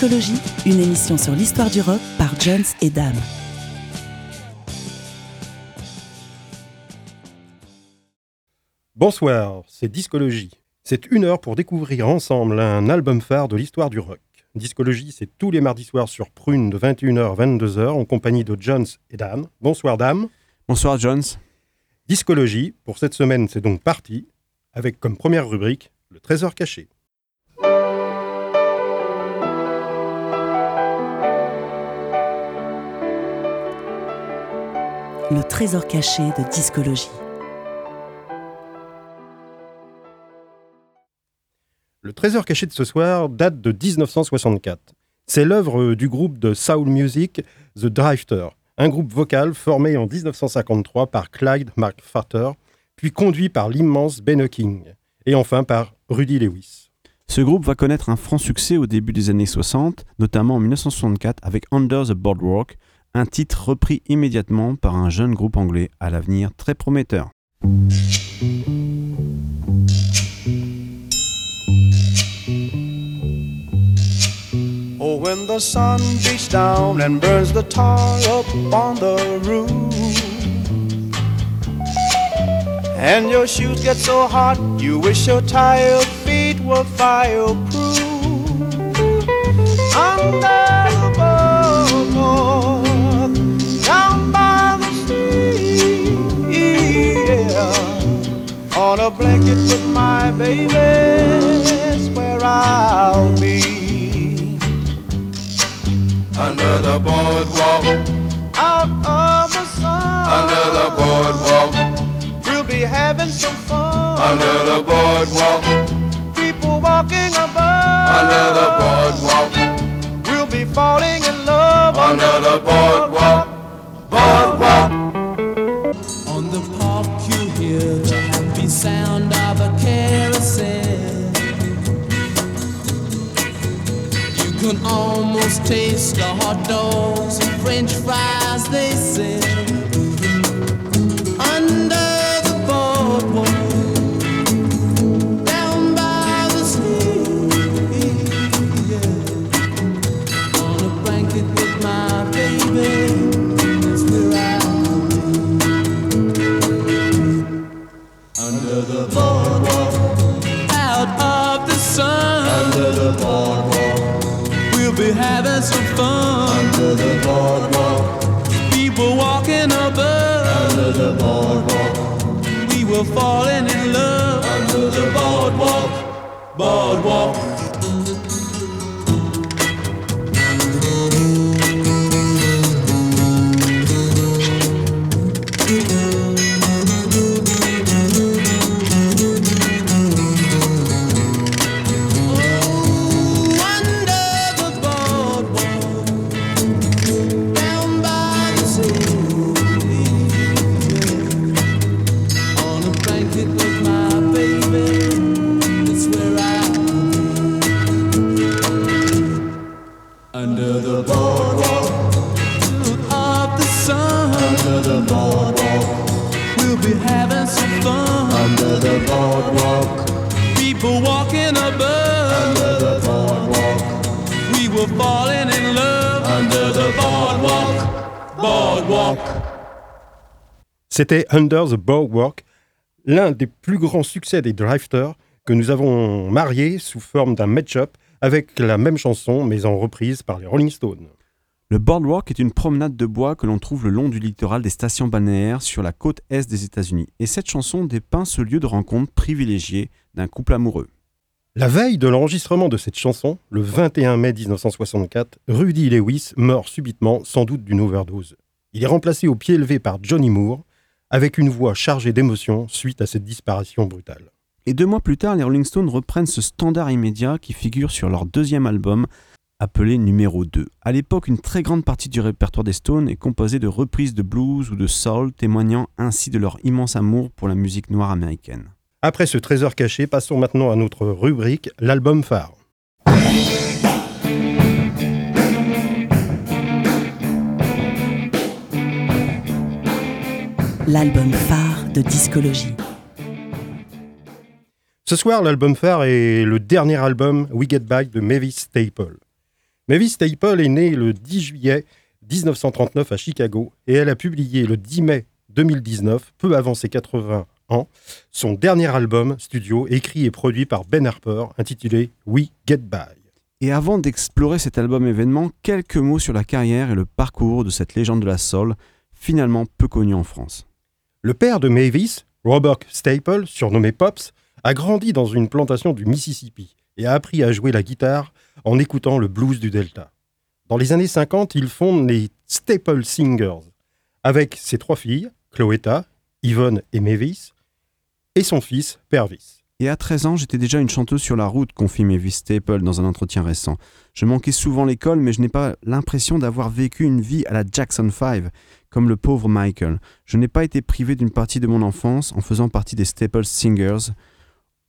Discologie, une émission sur l'histoire du rock par Jones et Dame. Bonsoir, c'est Discologie. C'est une heure pour découvrir ensemble un album phare de l'histoire du rock. Discologie, c'est tous les mardis soirs sur Prune de 21h à 22h en compagnie de Jones et Dame. Bonsoir Dame. Bonsoir Jones. Discologie, pour cette semaine, c'est donc parti, avec comme première rubrique le trésor caché. Le trésor caché de discologie. Le trésor caché de ce soir date de 1964. C'est l'œuvre du groupe de soul music The Drifter, un groupe vocal formé en 1953 par Clyde McFarter, puis conduit par l'immense Ben King, et enfin par Rudy Lewis. Ce groupe va connaître un franc succès au début des années 60, notamment en 1964 avec Under the Boardwalk, un titre repris immédiatement par un jeune groupe anglais à l'avenir très prometteur. Oh, when the sun beats down and burns the tar up on the roof, and your shoes get so hot you wish your tired feet were fireproof. Under the on a blanket with my baby, that's where I'll be under the boardwalk, out of the sun. under the boardwalk, We'll be having some fun. under the boardwalk, People walking above. under the boardwalk, We'll be falling in love. under the boardwalk, boardwalk. Taste the hot dogs and french fries they sell. Under the boardwalk, we were falling in love. Under the boardwalk, boardwalk. C'était Under the Boardwalk, l'un des plus grands succès des Drifters que nous avons marié sous forme d'un match-up avec la même chanson mais en reprise par les Rolling Stones. Le boardwalk est une promenade de bois que l'on trouve le long du littoral des stations balnéaires sur la côte est des États-Unis. Et cette chanson dépeint ce lieu de rencontre privilégié d'un couple amoureux. La veille de l'enregistrement de cette chanson, le 21 mai 1964, Rudy Lewis meurt subitement, sans doute d'une overdose. Il est remplacé au pied levé par Johnny Moore, avec une voix chargée d'émotion suite à cette disparition brutale. Et deux mois plus tard, les Rolling Stones reprennent ce standard immédiat qui figure sur leur deuxième album, appelé numéro 2. À l'époque, une très grande partie du répertoire des Stones est composée de reprises de blues ou de soul, témoignant ainsi de leur immense amour pour la musique noire américaine. Après ce trésor caché, passons maintenant à notre rubrique, l'album phare. L'album phare de discologie. Ce soir, l'album phare est le dernier album We Get Back de Mavis Staple. Mavis Staple est née le 10 juillet 1939 à Chicago et elle a publié le 10 mai 2019, peu avant ses 80 ans, son dernier album studio écrit et produit par Ben Harper intitulé We Get By. Et avant d'explorer cet album événement, quelques mots sur la carrière et le parcours de cette légende de la soul, finalement peu connue en France. Le père de Mavis, Robert Staple, surnommé Pops, a grandi dans une plantation du Mississippi et a appris à jouer la guitare en écoutant le blues du Delta. Dans les années 50, il fonde les Staple Singers avec ses trois filles, Chloeta, Yvonne et Mavis, et son fils, Pervis. Et à 13 ans, j'étais déjà une chanteuse sur la route, confie Mavis Staple dans un entretien récent. Je manquais souvent l'école, mais je n'ai pas l'impression d'avoir vécu une vie à la Jackson 5, comme le pauvre Michael. Je n'ai pas été privé d'une partie de mon enfance en faisant partie des Staple Singers.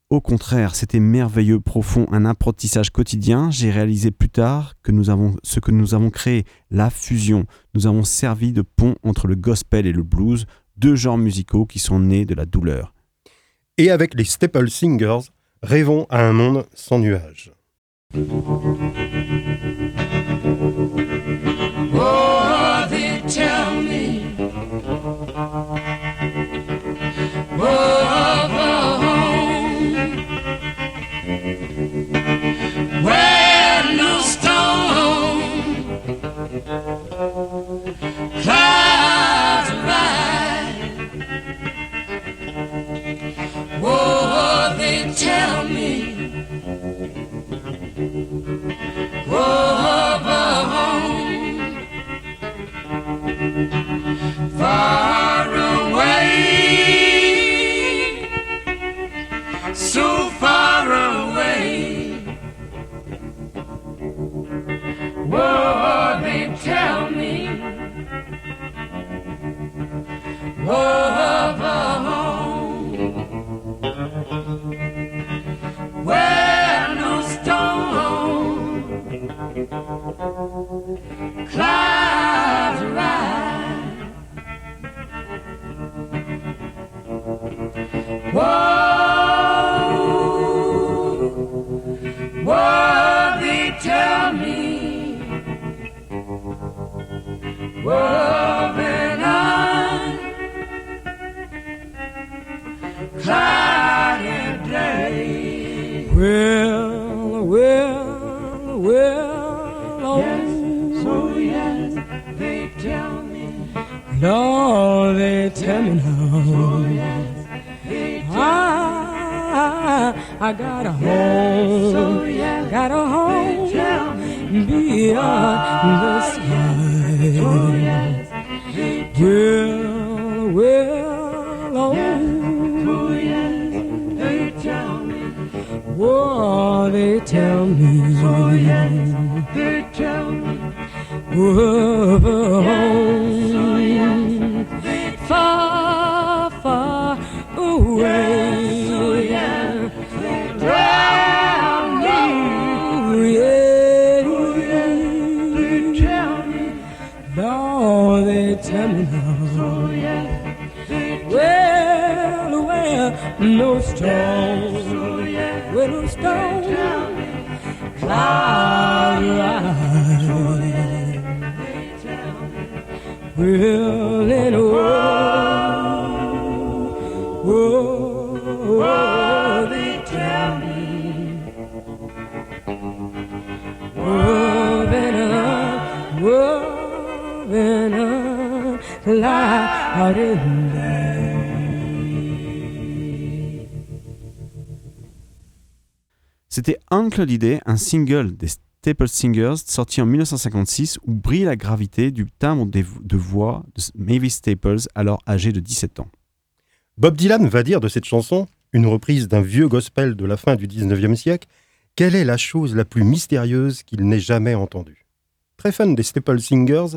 Au contraire, c'était merveilleux, profond, un apprentissage quotidien. J'ai réalisé plus tard que nous avons ce que nous avons créé, la fusion. Nous avons servi de pont entre le gospel et le blues, deux genres musicaux qui sont nés de la douleur. Et avec les Staple Singers, rêvons à un monde sans nuages. Whoa, they tell me, a home, so oh, yes, got a home. Be me. C'était Uncle Holiday, un single des Staple Singers sorti en 1956 où brille la gravité du timbre de voix de Mavis Staples, alors âgé de 17 ans. Bob Dylan va dire de cette chanson, une reprise d'un vieux gospel de la fin du 19e siècle, Quelle est la chose la plus mystérieuse qu'il n'ait jamais entendue? Très fan des Staple Singers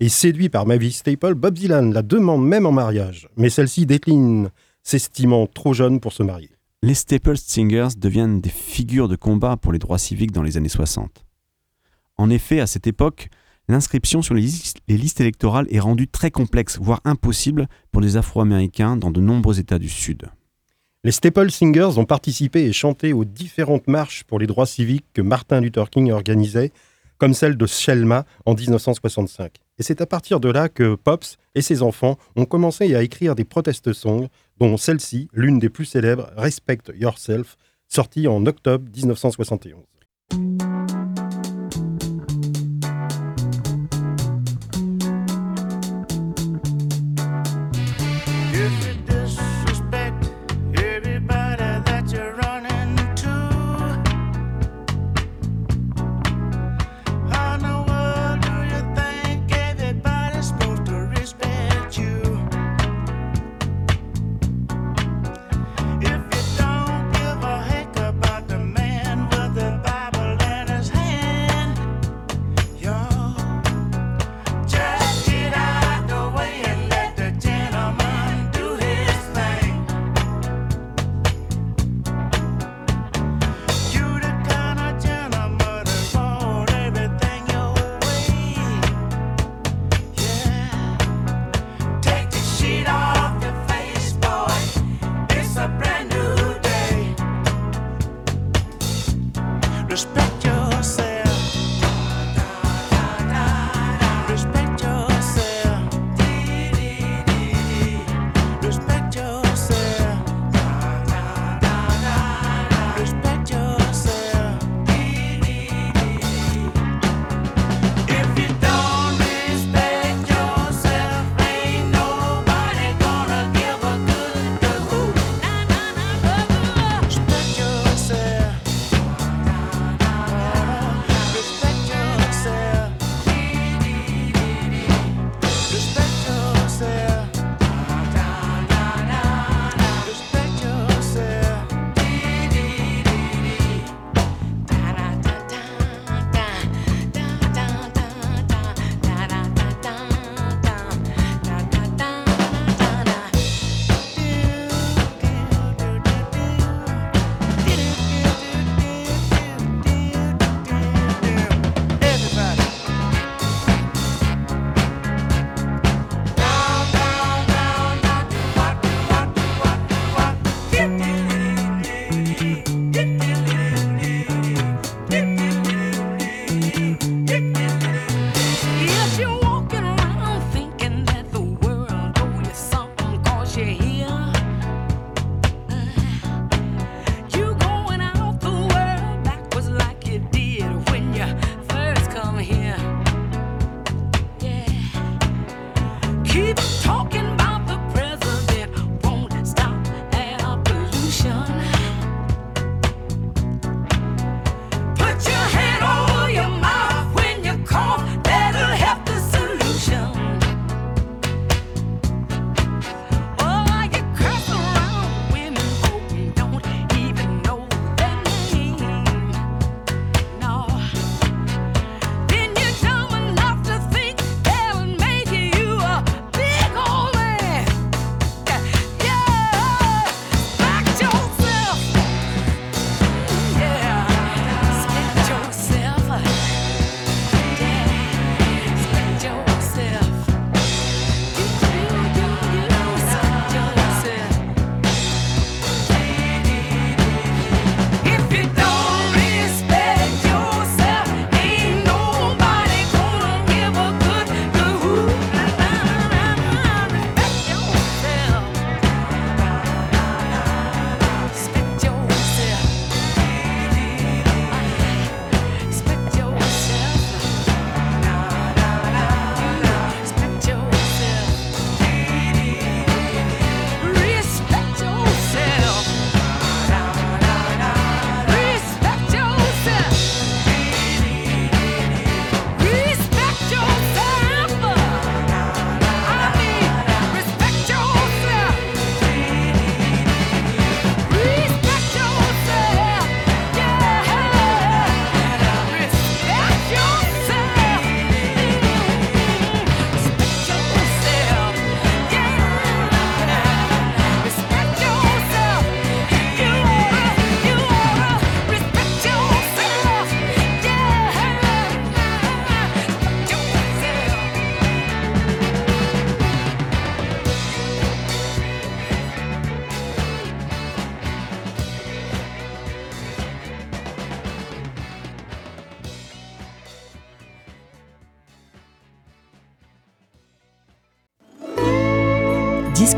et séduit par Mavis Staple, Bob Dylan la demande même en mariage, mais celle-ci décline, s'estimant trop jeune pour se marier. Les Staple Singers deviennent des figures de combat pour les droits civiques dans les années 60. En effet, à cette époque, l'inscription sur les listes, les listes électorales est rendue très complexe, voire impossible pour les Afro-Américains dans de nombreux États du Sud. Les Staple Singers ont participé et chanté aux différentes marches pour les droits civiques que Martin Luther King organisait, comme celle de Selma en 1965. Et c'est à partir de là que Pops et ses enfants ont commencé à écrire des protest songs, dont celle-ci, l'une des plus célèbres, Respect Yourself, sortie en octobre 1971.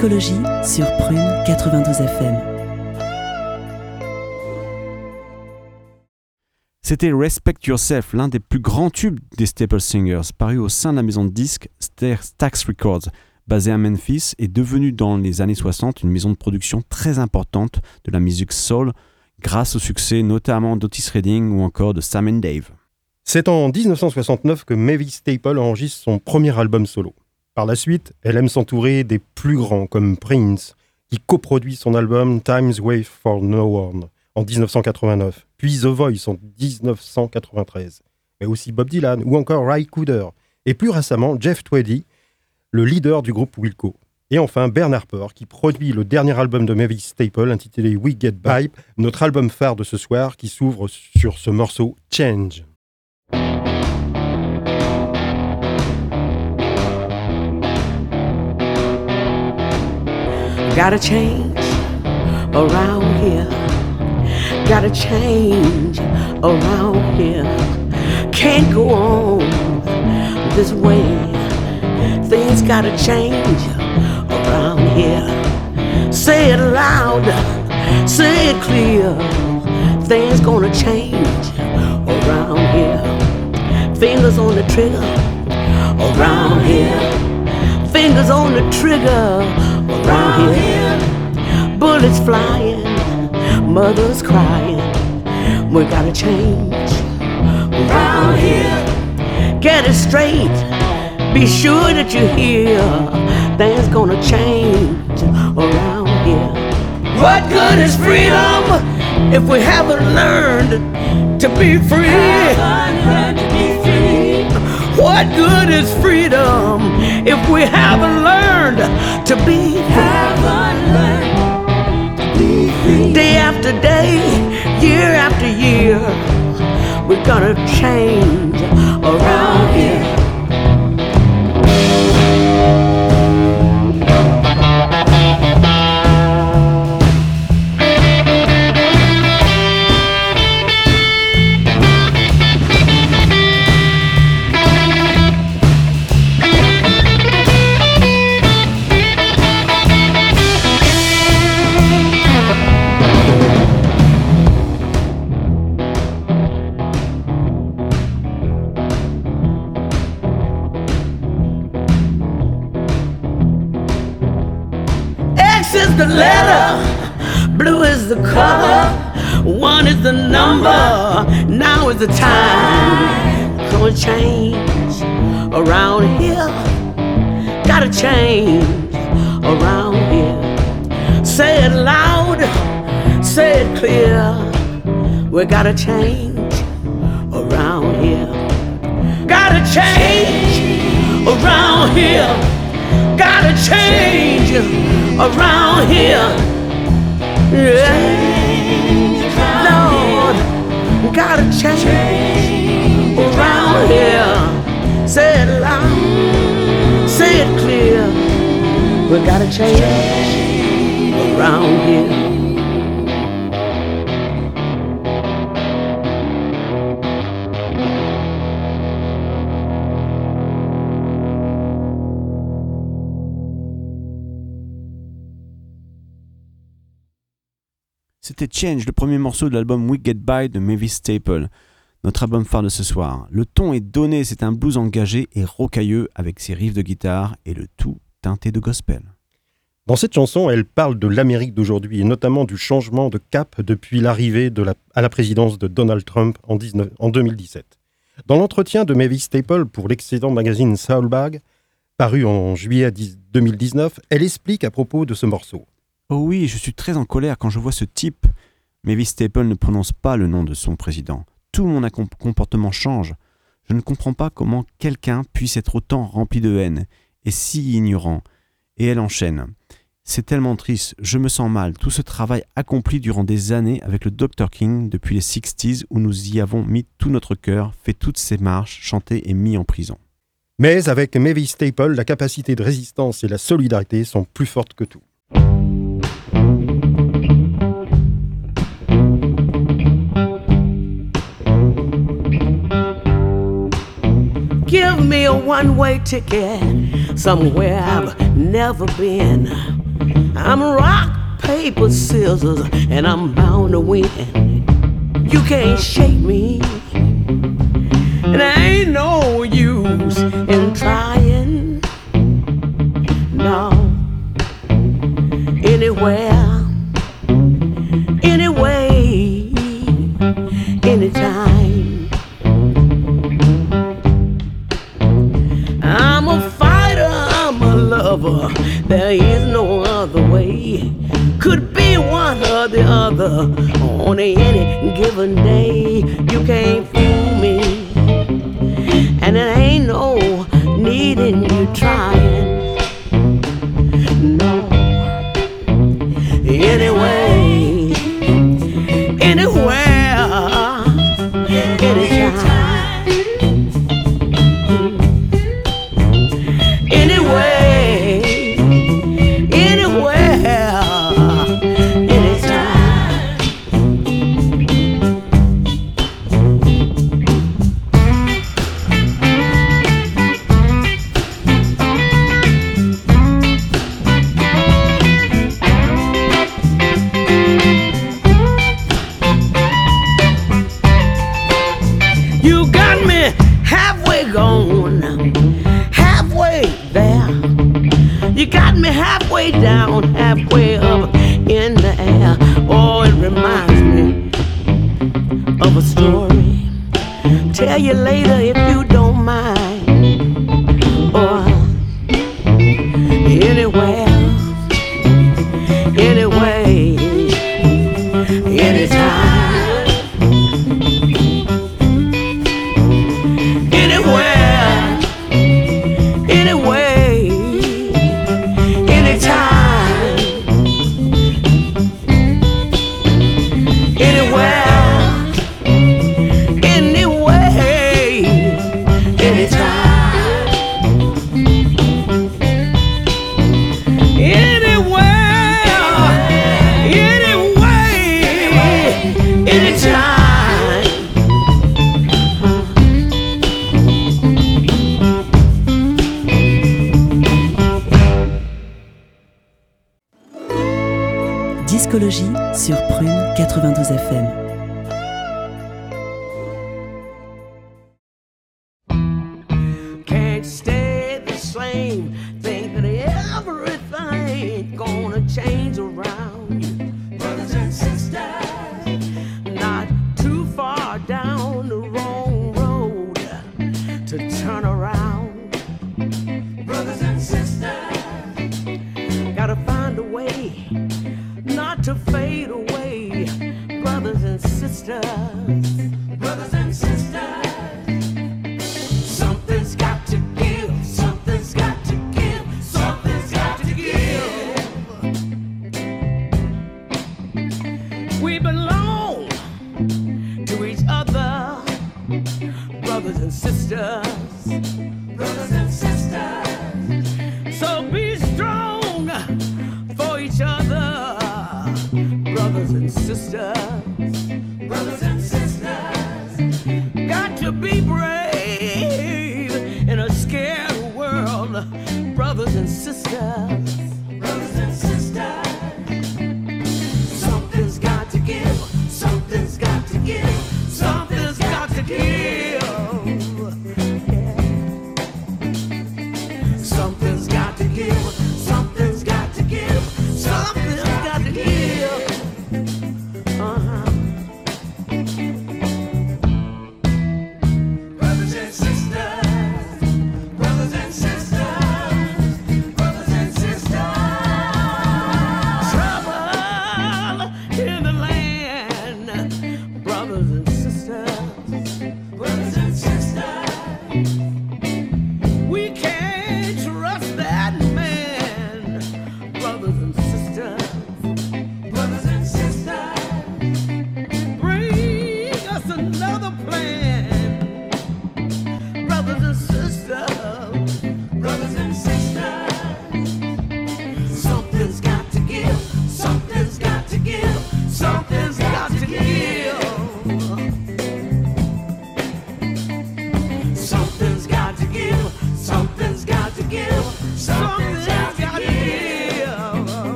Discologie sur Prune 92 FM. C'était Respect Yourself, l'un des plus grands tubes des Staple Singers, paru au sein de la maison de disques Stax Records, basée à Memphis et devenue dans les années 60 une maison de production très importante de la musique soul, grâce au succès notamment d'Otis Redding ou encore de Sam and Dave. C'est en 1969 que Mavis Staple enregistre son premier album solo. Par la suite, elle aime s'entourer des plus grands comme Prince, qui coproduit son album Time's Wave for No One en 1989, puis The Voice en 1993, mais aussi Bob Dylan ou encore Ray Cooder, et plus récemment Jeff Tweedy, le leader du groupe Wilco. Et enfin Bern Harper, qui produit le dernier album de Mavis Staple intitulé We Get By, notre album phare de ce soir qui s'ouvre sur ce morceau Change. Gotta change around here. Gotta change around here. Can't go on this way. Things gotta change around here. Say it loud, say it clear. Things gonna change around here. Fingers on the trigger around here. Fingers on the trigger around here. Bullets flying, mothers crying. We gotta change around here. Get it straight. Be sure that you hear. Things gonna change around here. What good is freedom if we haven't learned to be free? What good is freedom if we haven't learned to be free? Day after day, year after year, we're gonna change around here. Clear, we gotta change around here. Gotta change around here gotta change around here. Yeah. Lord, we gotta change around here. Say it loud, say it clear. We gotta change around here. C'était Change, le premier morceau de l'album We Get By de Mavis Staple, notre album phare de ce soir. Le ton est donné, c'est un blues engagé et rocailleux avec ses riffs de guitare et le tout teinté de gospel. Dans cette chanson, elle parle de l'Amérique d'aujourd'hui et notamment du changement de cap depuis l'arrivée la, à la présidence de Donald Trump en, 19, en 2017. Dans l'entretien de Mavis Staple pour l'excédent magazine Soulbag, paru en juillet 2019, elle explique à propos de ce morceau. Oh oui, je suis très en colère quand je vois ce type. Mavis Staple ne prononce pas le nom de son président. Tout mon comportement change. Je ne comprends pas comment quelqu'un puisse être autant rempli de haine et si ignorant. Et elle enchaîne. C'est tellement triste, je me sens mal. Tout ce travail accompli durant des années avec le Dr. King depuis les 60s où nous y avons mis tout notre cœur, fait toutes ces marches, chanté et mis en prison. Mais avec Mavis Staple, la capacité de résistance et la solidarité sont plus fortes que tout. Give me a one way ticket somewhere I've never been. I'm rock, paper, scissors, and I'm bound to win. You can't shake me, and I ain't no use in trying. No, anywhere. There is no other way. Could be one or the other on any given day. You can't fool me, and it ain't no needing you trying. anytime. brothers and sisters.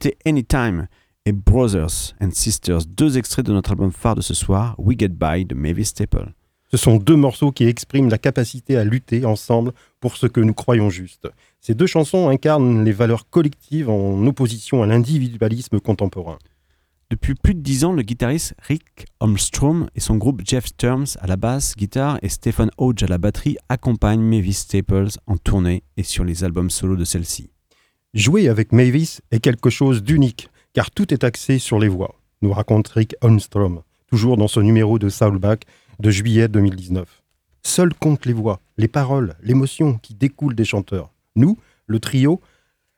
C'était Anytime et Brothers and Sisters, deux extraits de notre album phare de ce soir, We Get By de Mavis Staple. Ce sont deux morceaux qui expriment la capacité à lutter ensemble pour ce que nous croyons juste. Ces deux chansons incarnent les valeurs collectives en opposition à l'individualisme contemporain. Depuis plus de dix ans, le guitariste Rick Holmstrom et son groupe Jeff Terms à la basse, guitare et Stephen Hodge à la batterie accompagnent Mavis Staples en tournée et sur les albums solo de celle-ci. Jouer avec Mavis est quelque chose d'unique, car tout est axé sur les voix, nous raconte Rick Holmstrom, toujours dans ce numéro de Soulback de juillet 2019. Seul comptent les voix, les paroles, l'émotion qui découle des chanteurs. Nous, le trio,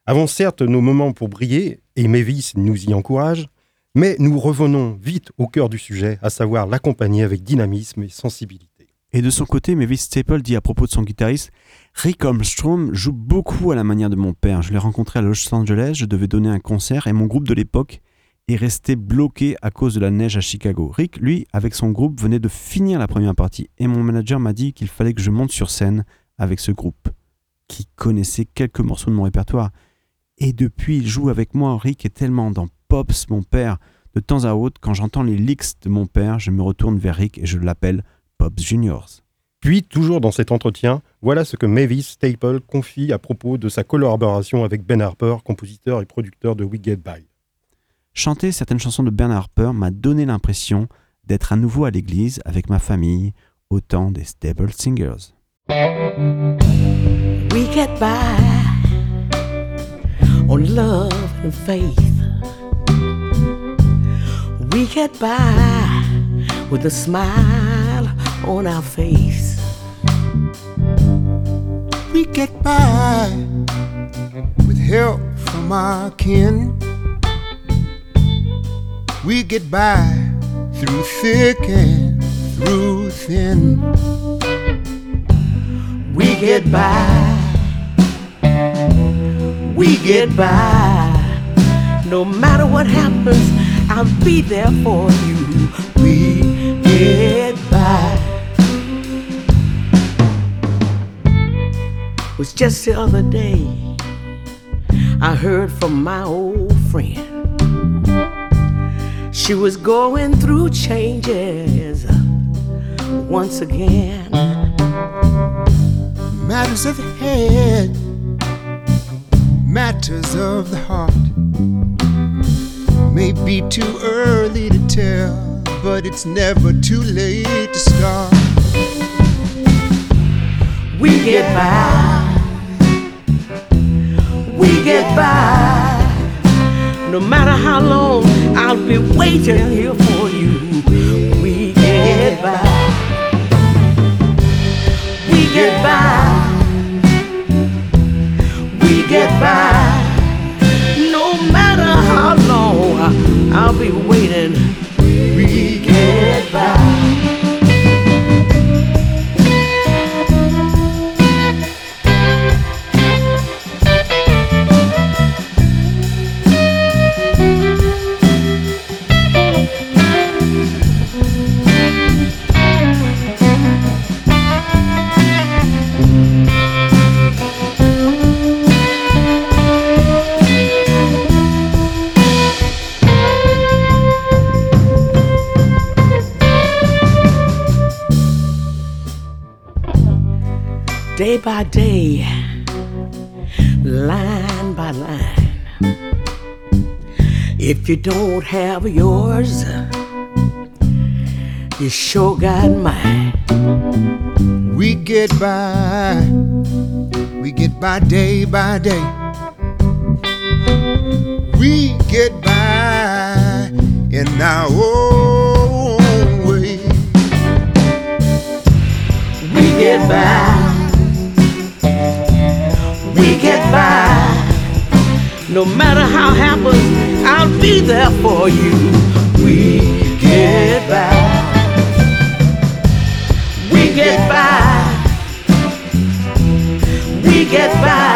avons certes nos moments pour briller, et Mavis nous y encourage, mais nous revenons vite au cœur du sujet, à savoir l'accompagner avec dynamisme et sensibilité. Et de son côté, Mavis Staple dit à propos de son guitariste Rick Armstrong joue beaucoup à la manière de mon père. Je l'ai rencontré à Los Angeles, je devais donner un concert et mon groupe de l'époque est resté bloqué à cause de la neige à Chicago. Rick, lui, avec son groupe, venait de finir la première partie et mon manager m'a dit qu'il fallait que je monte sur scène avec ce groupe, qui connaissait quelques morceaux de mon répertoire. Et depuis, il joue avec moi. Rick est tellement dans Pops, mon père. De temps à autre, quand j'entends les licks de mon père, je me retourne vers Rick et je l'appelle Pops Juniors. Puis, toujours dans cet entretien, voilà ce que Mavis Staple confie à propos de sa collaboration avec Ben Harper, compositeur et producteur de We Get By. Chanter certaines chansons de Ben Harper m'a donné l'impression d'être à nouveau à l'église avec ma famille au temps des Stable Singers. We get by on love and faith. We get by with a smile on our face. We get by with help from our kin. We get by through thick and through thin. We get by. We get by. No matter what happens, I'll be there for you. We get by. Was just the other day I heard from my old friend. She was going through changes once again. Matters of the head, matters of the heart. May be too early to tell, but it's never too late to start. We get by. We get by. No matter how long, I'll be waiting here for you. We get by. We get by. We get by. No matter how long, I'll be waiting. You don't have yours, you sure got mine. We get by, we get by day by day. We get by in our own way. We get by. We get by. No matter how happens, I'll be there for you. We get by. We get by. We get by.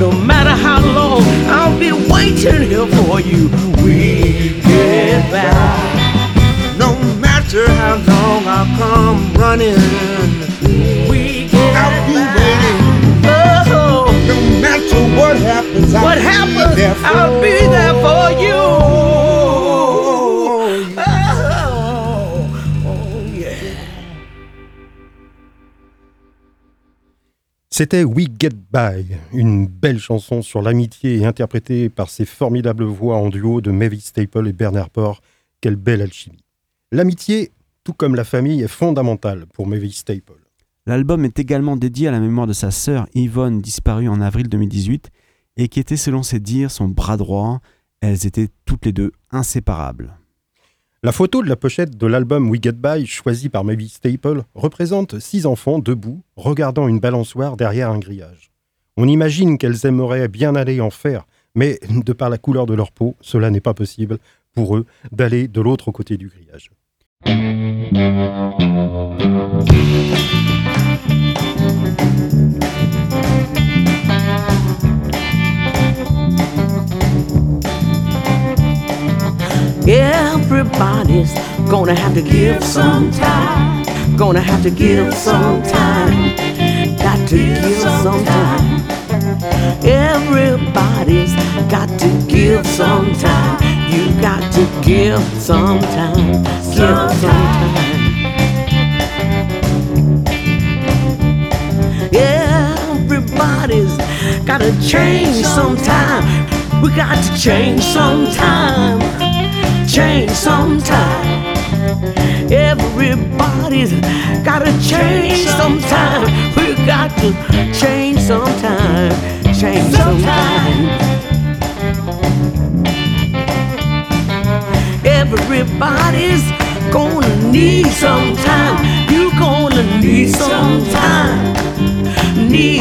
No matter how long, I'll be waiting here for you. We get by. No matter how long I'll come running, We get I'll be by. waiting. Oh, No matter What happens? What happens? I'll be there for you. Oh, oh, yeah. C'était We Get By, une belle chanson sur l'amitié et interprétée par ces formidables voix en duo de Mavis Staple et Bernard Port. Quelle belle alchimie. L'amitié, tout comme la famille, est fondamentale pour Mavis Staple. L'album est également dédié à la mémoire de sa sœur Yvonne, disparue en avril 2018, et qui était, selon ses dires, son bras droit. Elles étaient toutes les deux inséparables. La photo de la pochette de l'album We Get By, choisie par Mavis Staple, représente six enfants debout, regardant une balançoire derrière un grillage. On imagine qu'elles aimeraient bien aller en faire, mais de par la couleur de leur peau, cela n'est pas possible pour eux d'aller de l'autre côté du grillage. Everybody's gonna have to give some time. Gonna have to give some time. Got to give some time. Everybody's got to give some time. You got to give some time. Give some time. Everybody's gotta change sometime. We got to change sometime. Change sometime. Everybody's gotta change sometime. We got to change sometime. Change sometime. Everybody's gonna need some time. You gonna need some time.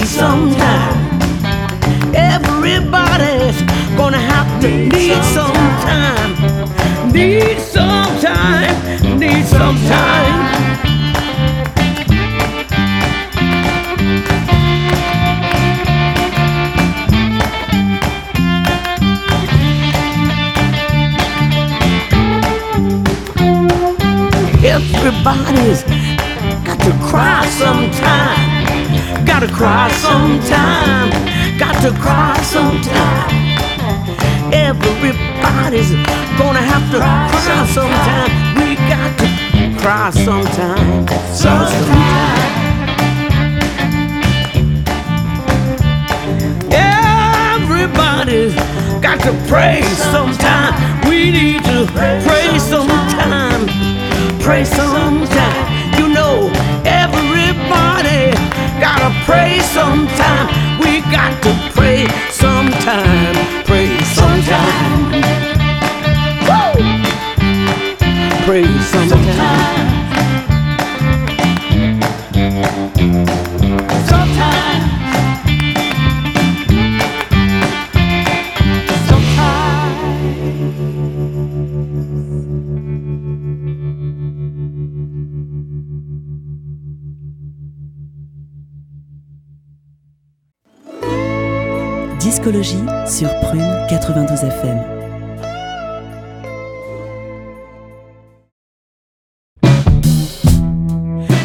Need some time. Everybody's gonna have to need some time. Need some time. Need some time. Everybody's got to cry sometime. Gotta cry sometime. Got to cry sometime. Everybody's gonna have to cry sometime. We got to cry sometime. Sometime. Everybody's got to pray sometime. We need to pray sometime. Pray sometime. You know, pray sometime. We got to pray sometime. Pray sometime. Woo! Pray sometime. Sometime. Discologie sur Prune 92 FM.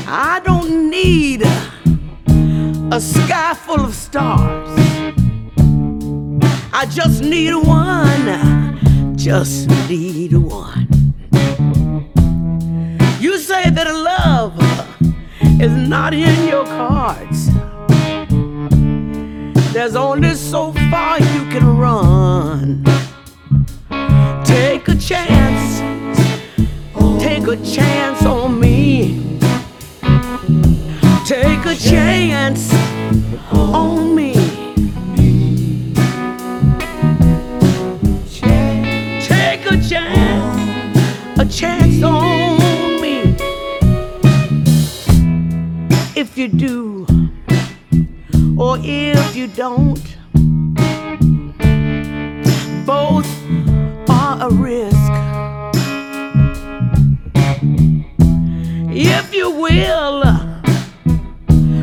I don't need a sky full of stars. I just need one. Just need one. You say that love is not in your cards. There's only so far you can run. Take a chance. Take a chance on me. Take a chance on me. Take a chance, a chance on me. If you do, or if you don't, both are a risk. If you will,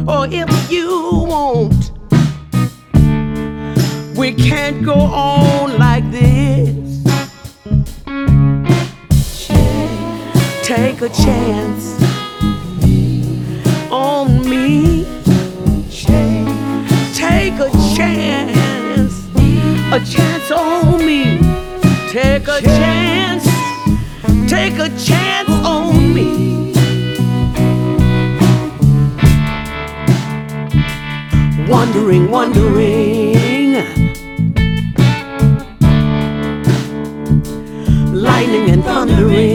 or if you won't, we can't go on like this. Take a chance on a chance on me. Take a chance. Take a chance on me. Wondering, wondering. Lightning and thundering.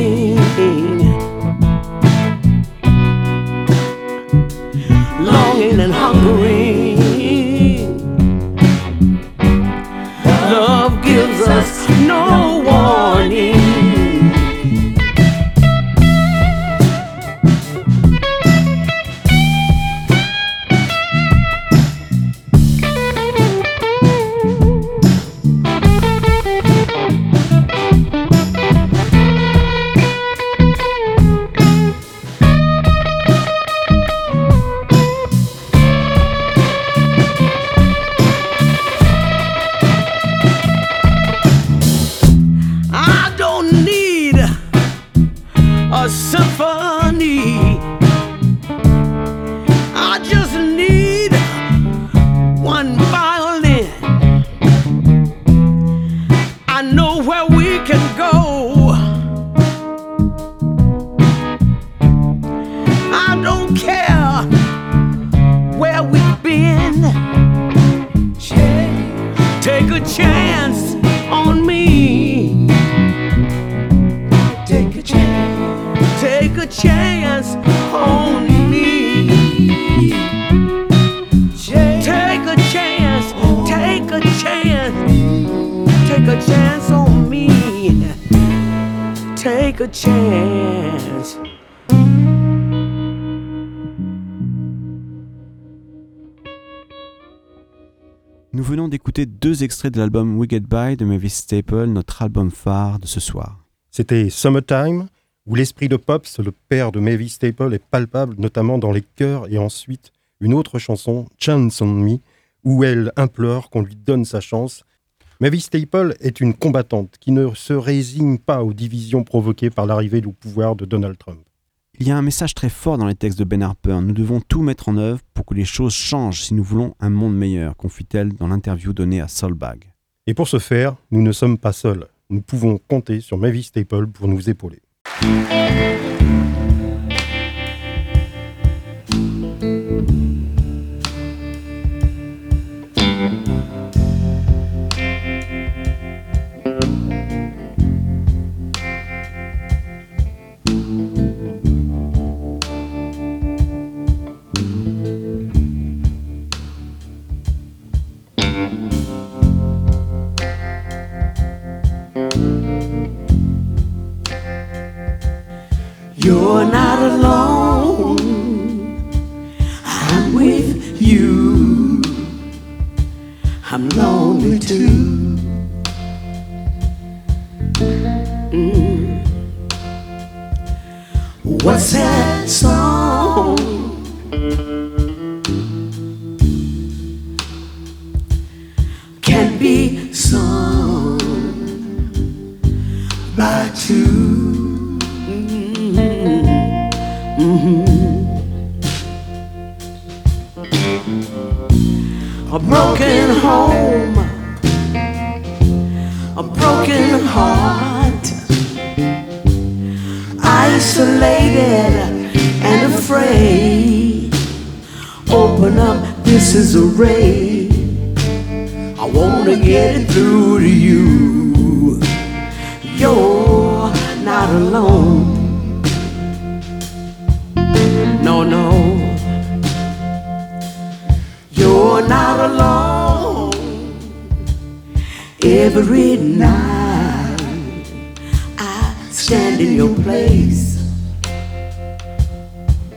Deux extraits de l'album We Get By de Mavis Staple, notre album phare de ce soir. C'était Summertime, où l'esprit de Pops, le père de Mavis Staple, est palpable, notamment dans les chœurs, et ensuite une autre chanson, Chance on Me, où elle implore qu'on lui donne sa chance. Mavis Staple est une combattante qui ne se résigne pas aux divisions provoquées par l'arrivée au pouvoir de Donald Trump. Il y a un message très fort dans les textes de Ben Harper. Nous devons tout mettre en œuvre pour que les choses changent si nous voulons un monde meilleur, confie-t-elle dans l'interview donnée à Soulbag. Et pour ce faire, nous ne sommes pas seuls. Nous pouvons compter sur Mavis Staple pour nous épauler.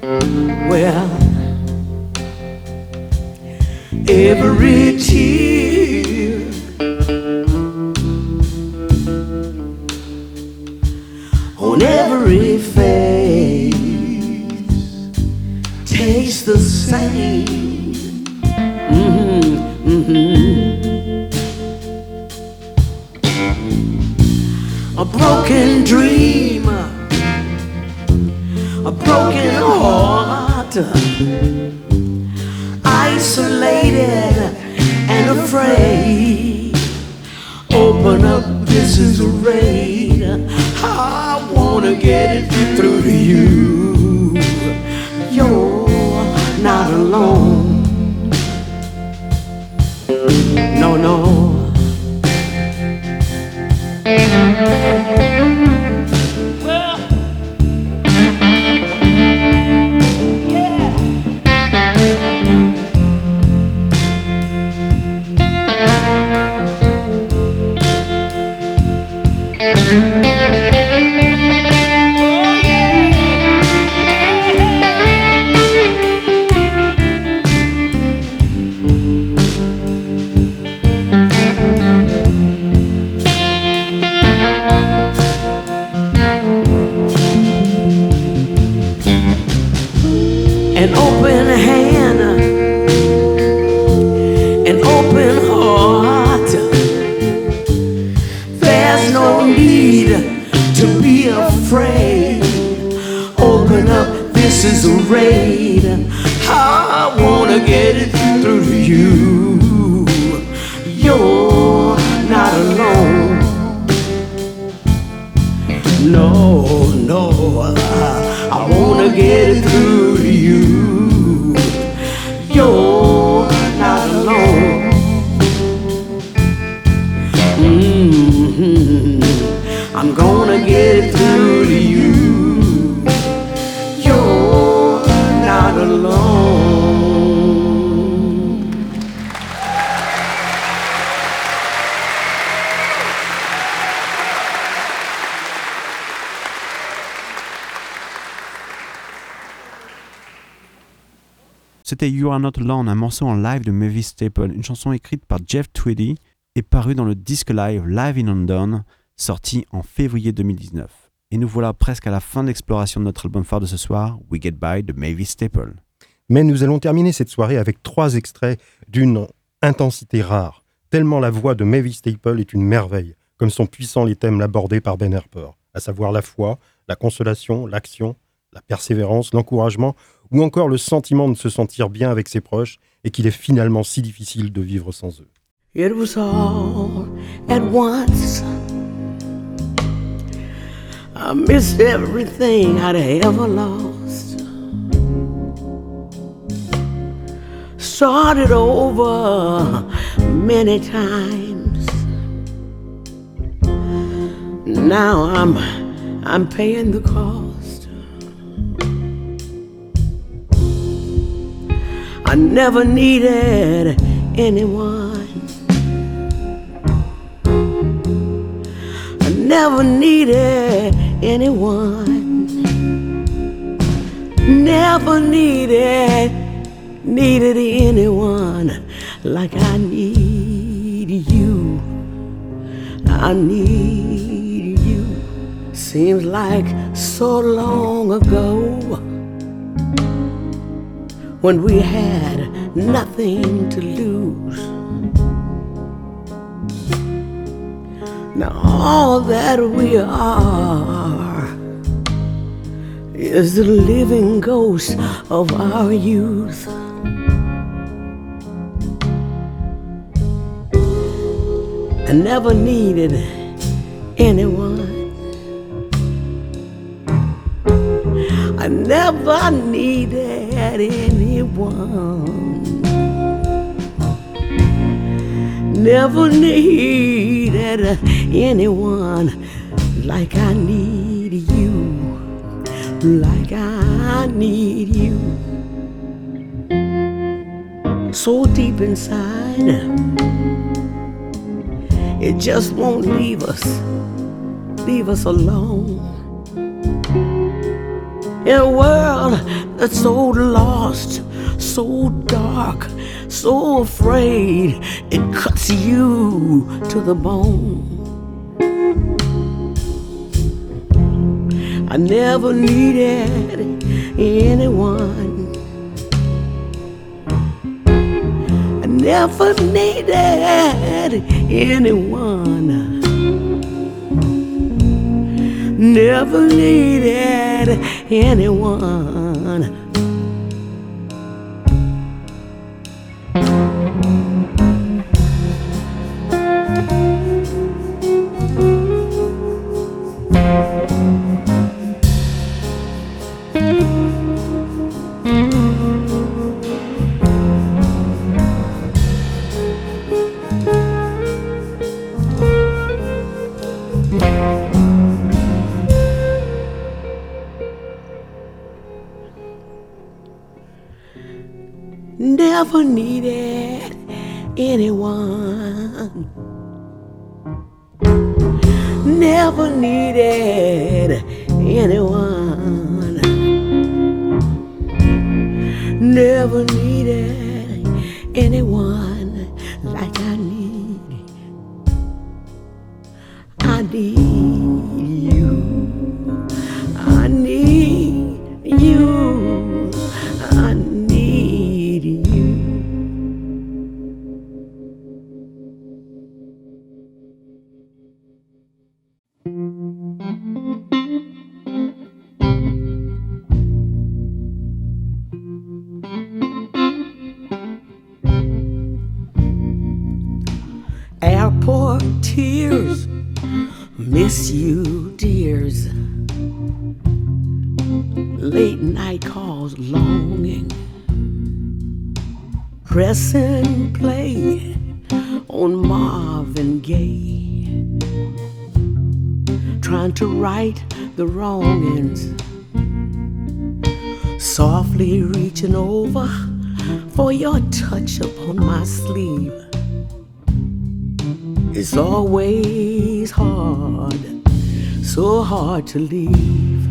Well, every tear on every face tastes the same. Mhm, mhm. A broken dream, isolated and afraid. Open up, this is a raid. I wanna get it through to you. You're not alone. No, no. Get it You Are Not Alone, un morceau en live de Mavis Staple, une chanson écrite par Jeff Tweedy et parue dans le disque live Live in London, sorti en février 2019. Et nous voilà presque à la fin de l'exploration de notre album phare de ce soir, We Get By de Mavis Staple. Mais nous allons terminer cette soirée avec trois extraits d'une intensité rare, tellement la voix de Mavis Staple est une merveille, comme sont puissants les thèmes abordés par Ben Harper, à savoir la foi, la consolation, l'action, la persévérance, l'encouragement, ou encore le sentiment de se sentir bien avec ses proches et qu'il est finalement si difficile de vivre sans eux. It was all at once. I missed everything I'd ever lost. Started over many times. Now I'm I'm paying the cost. I never needed anyone. I never needed anyone. Never needed, needed anyone like I need you. I need you. Seems like so long ago when we had nothing to lose. Now all that we are is the living ghost of our youth. I never needed anyone. Never needed anyone. Never needed anyone like I need you. Like I need you. So deep inside, it just won't leave us, leave us alone. In a world that's so lost, so dark, so afraid, it cuts you to the bone. I never needed anyone. I never needed anyone. Never needed anyone. Softly reaching over for your touch upon my sleeve. It's always hard, so hard to leave.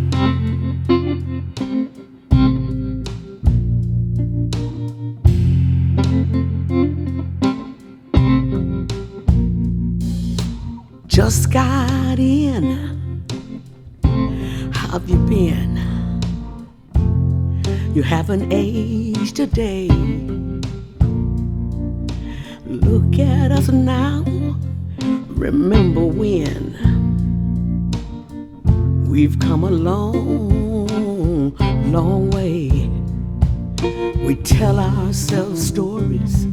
Just got in. How've you been? You haven't aged a day. Look at us now. Remember when we've come a long, long way. We tell ourselves stories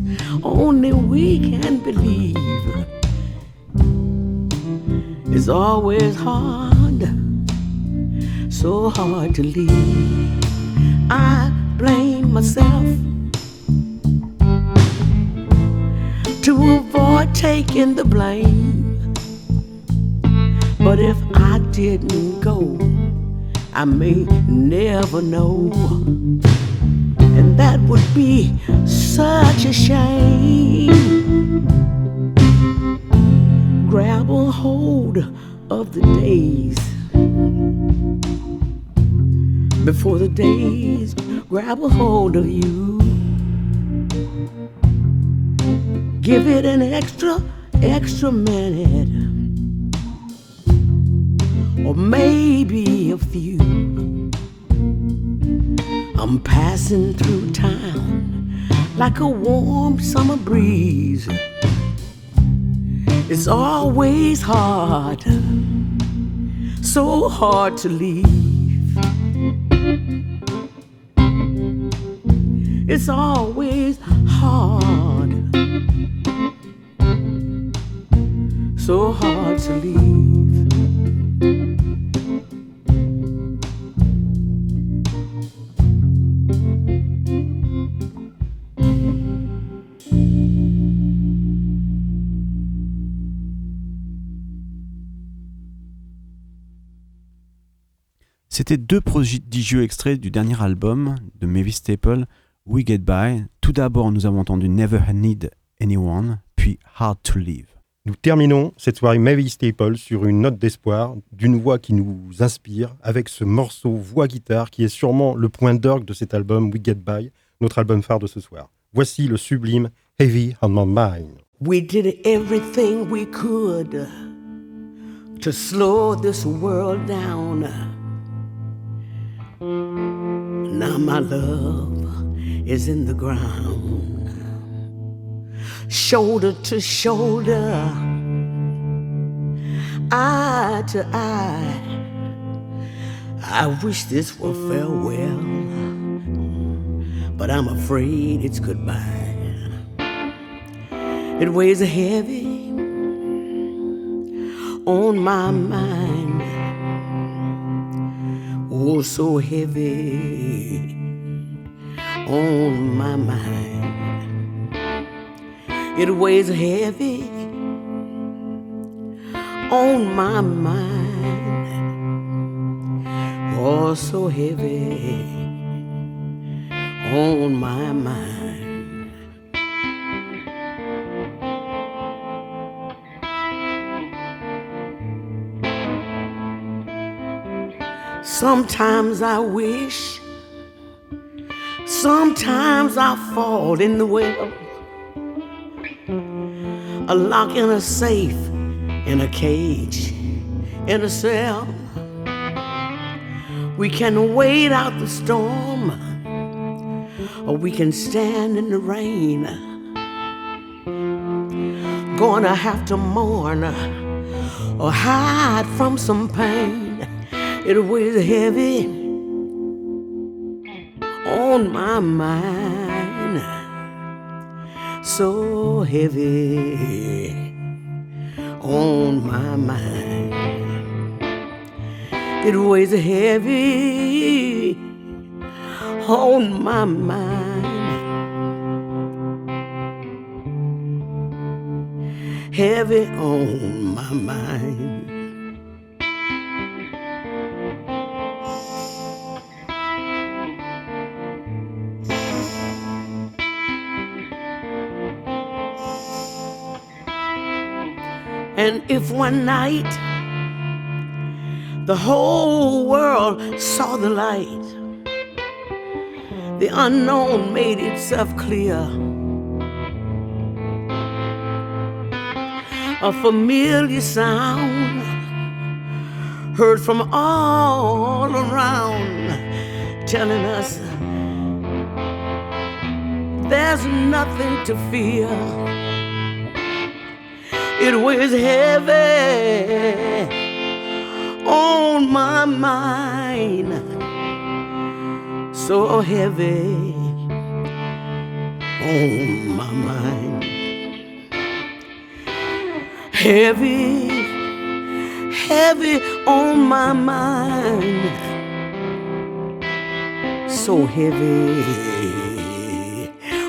only we can believe. It's always hard, so hard to leave. I blame myself to avoid taking the blame. But if I didn't go, I may never know. And that would be such a shame. Grab a hold of the days before the days grab a hold of you. Give it an extra, extra minute, or maybe a few. I'm passing through town like a warm summer breeze. It's always hard, so hard to leave. It's always hard, so hard to leave. C'était deux prodigieux extraits du dernier album de Mavis Staple, We Get By. Tout d'abord, nous avons entendu Never Need Anyone, puis Hard to Live. Nous terminons cette soirée Mavis Staple sur une note d'espoir, d'une voix qui nous inspire, avec ce morceau voix-guitare qui est sûrement le point d'orgue de cet album We Get By, notre album phare de ce soir. Voici le sublime Heavy on My Mind. We did everything we could to slow this world down. Now my love is in the ground, shoulder to shoulder, eye to eye. I wish this were farewell, but I'm afraid it's goodbye. It weighs a heavy on my mind. Oh, so heavy on my mind. It weighs heavy on my mind. Oh, so heavy on my mind. Sometimes I wish sometimes I fall in the well. A lock in a safe, in a cage, in a cell. We can wait out the storm, or we can stand in the rain. Gonna have to mourn or hide from some pain. It weighs heavy on my mind, so heavy on my mind. It weighs heavy on my mind. Heavy on my mind. And if one night the whole world saw the light, the unknown made itself clear. A familiar sound heard from all around, telling us there's nothing to fear. It weighs heavy on my mind, so heavy on my mind, heavy, heavy on my mind, so heavy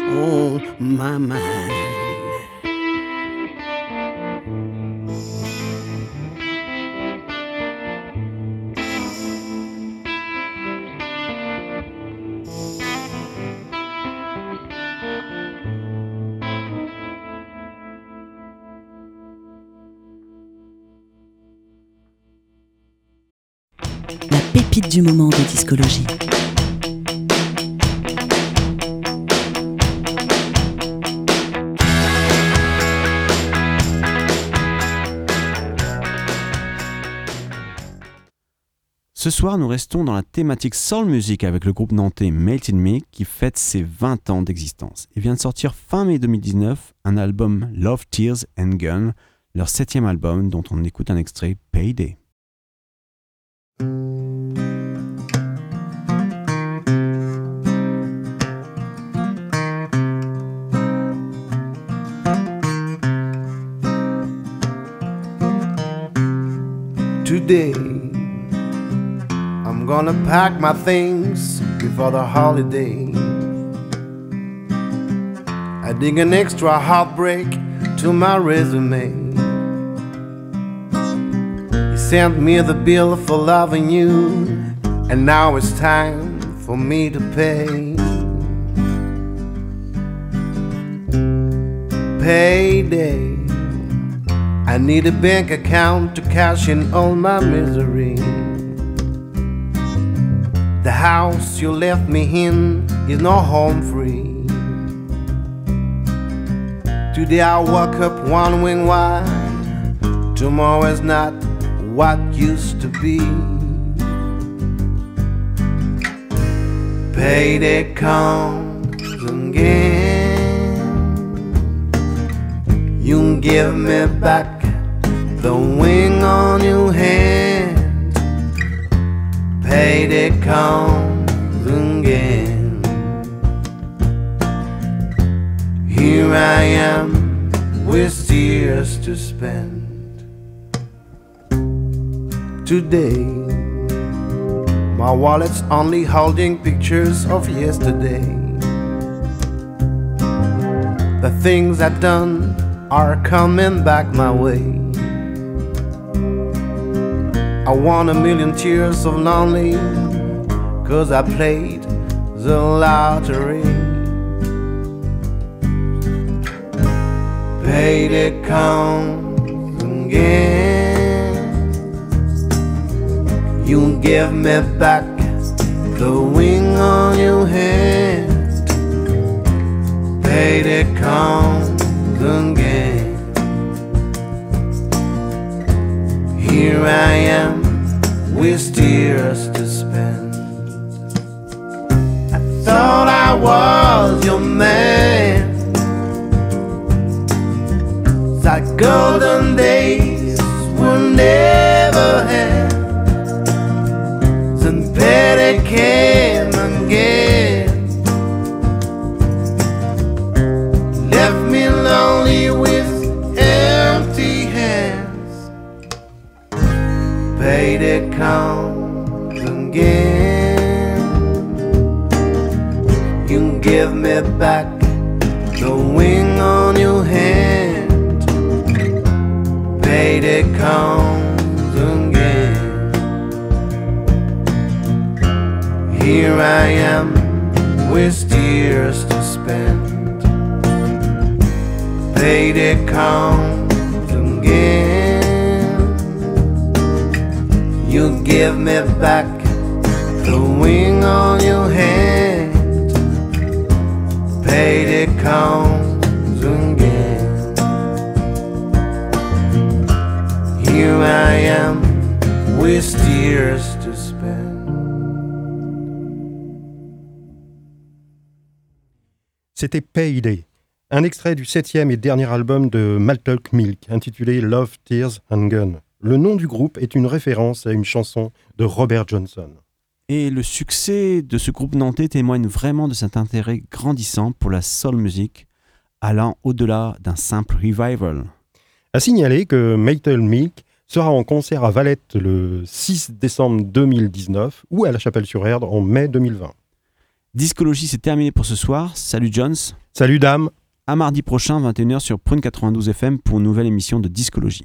on my mind. Ce soir, nous restons dans la thématique soul music avec le groupe nantais Melted Me qui fête ses 20 ans d'existence et vient de sortir fin mai 2019 un album Love, Tears and Gun, leur septième album dont on écoute un extrait Payday. Today, I'm gonna pack my things before the holiday. I dig an extra heartbreak to my resume. You sent me the bill for loving you, and now it's time for me to pay. Payday. I need a bank account cash in all my misery. The house you left me in is no home free. Today I woke up wondering why tomorrow is not what used to be. Payday comes again. You give me back the wing on your hand. Payday comes again. Here I am with tears to spend. Today, my wallet's only holding pictures of yesterday. The things I've done are coming back my way. I won a million tears of lonely, cause I played the lottery. Payday comes again. You give me back the wing on your hand. Payday comes again. Here I am with tears to spend. I thought I was your man. That golden days were never had. Then Betty came. Left back wing on your hand. Payday comes again. Here I am with tears to spend. C'était Payday, un extrait du septième et dernier album de Maltalk Milk, intitulé Love, Tears and Gun. Le nom du groupe est une référence à une chanson de Robert Johnson. Et le succès de ce groupe nantais témoigne vraiment de cet intérêt grandissant pour la soul music, allant au-delà d'un simple revival. À signaler que Maytel Milk sera en concert à Valette le 6 décembre 2019 ou à la Chapelle-sur-Erdre en mai 2020. Discologie, c'est terminé pour ce soir. Salut Jones. Salut Dame. À mardi prochain, 21h sur Prune 92 FM pour une nouvelle émission de Discologie.